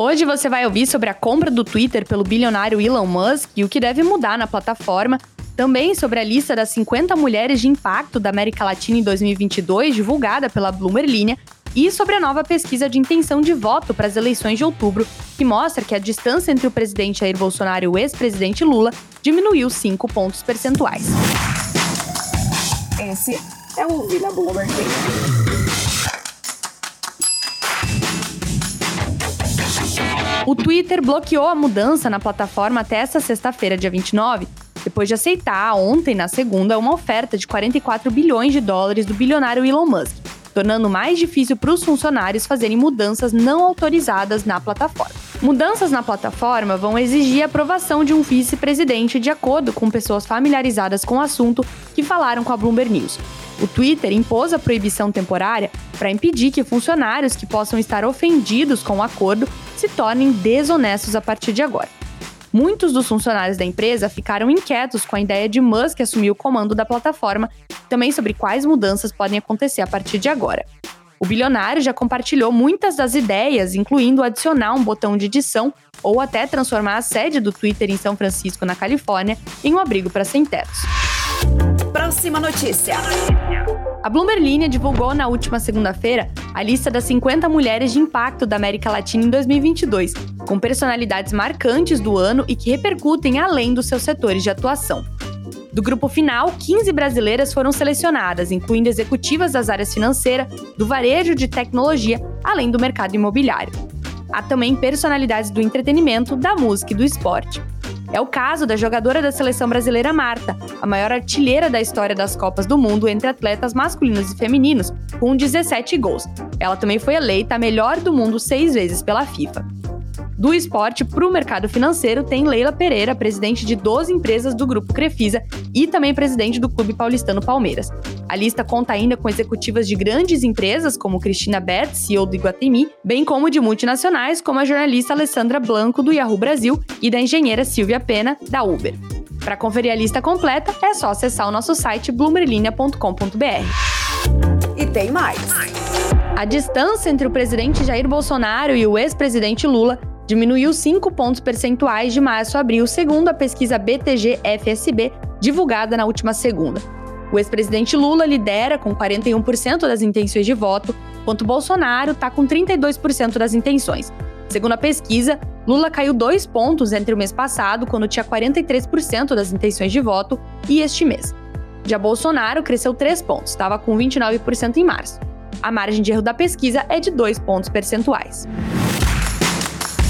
Hoje você vai ouvir sobre a compra do Twitter pelo bilionário Elon Musk e o que deve mudar na plataforma, também sobre a lista das 50 mulheres de impacto da América Latina em 2022, divulgada pela Bloomberg Linha, e sobre a nova pesquisa de intenção de voto para as eleições de outubro, que mostra que a distância entre o presidente Jair Bolsonaro e o ex-presidente Lula diminuiu 5 pontos percentuais. Esse é o Vila Bloomberg. O Twitter bloqueou a mudança na plataforma até esta sexta-feira, dia 29, depois de aceitar ontem, na segunda, uma oferta de 44 bilhões de dólares do bilionário Elon Musk, tornando mais difícil para os funcionários fazerem mudanças não autorizadas na plataforma. Mudanças na plataforma vão exigir a aprovação de um vice-presidente de acordo com pessoas familiarizadas com o assunto que falaram com a Bloomberg News. O Twitter impôs a proibição temporária para impedir que funcionários que possam estar ofendidos com o acordo se tornem desonestos a partir de agora. Muitos dos funcionários da empresa ficaram inquietos com a ideia de Musk assumir o comando da plataforma, também sobre quais mudanças podem acontecer a partir de agora. O bilionário já compartilhou muitas das ideias, incluindo adicionar um botão de edição ou até transformar a sede do Twitter em São Francisco, na Califórnia, em um abrigo para sem-tetos. Próxima notícia. A Bloomberg Linha divulgou na última segunda-feira a lista das 50 mulheres de impacto da América Latina em 2022, com personalidades marcantes do ano e que repercutem além dos seus setores de atuação. Do grupo final, 15 brasileiras foram selecionadas, incluindo executivas das áreas financeira, do varejo de tecnologia, além do mercado imobiliário. Há também personalidades do entretenimento, da música e do esporte. É o caso da jogadora da seleção brasileira Marta, a maior artilheira da história das Copas do Mundo entre atletas masculinos e femininos, com 17 gols. Ela também foi eleita a melhor do mundo seis vezes pela FIFA. Do esporte para o mercado financeiro tem Leila Pereira, presidente de 12 empresas do grupo Crefisa e também presidente do clube paulistano Palmeiras. A lista conta ainda com executivas de grandes empresas como Cristina Bert, CEO do Iguatemi, bem como de multinacionais como a jornalista Alessandra Blanco do Yahoo Brasil e da engenheira Silvia Pena da Uber. Para conferir a lista completa, é só acessar o nosso site bloomberlinia.com.br. E tem mais. A distância entre o presidente Jair Bolsonaro e o ex-presidente Lula diminuiu 5 pontos percentuais de março a abril, segundo a pesquisa BTG-FSB, divulgada na última segunda. O ex-presidente Lula lidera com 41% das intenções de voto, enquanto Bolsonaro está com 32% das intenções. Segundo a pesquisa, Lula caiu dois pontos entre o mês passado, quando tinha 43% das intenções de voto, e este mês. Já Bolsonaro cresceu 3 pontos, estava com 29% em março. A margem de erro da pesquisa é de 2 pontos percentuais.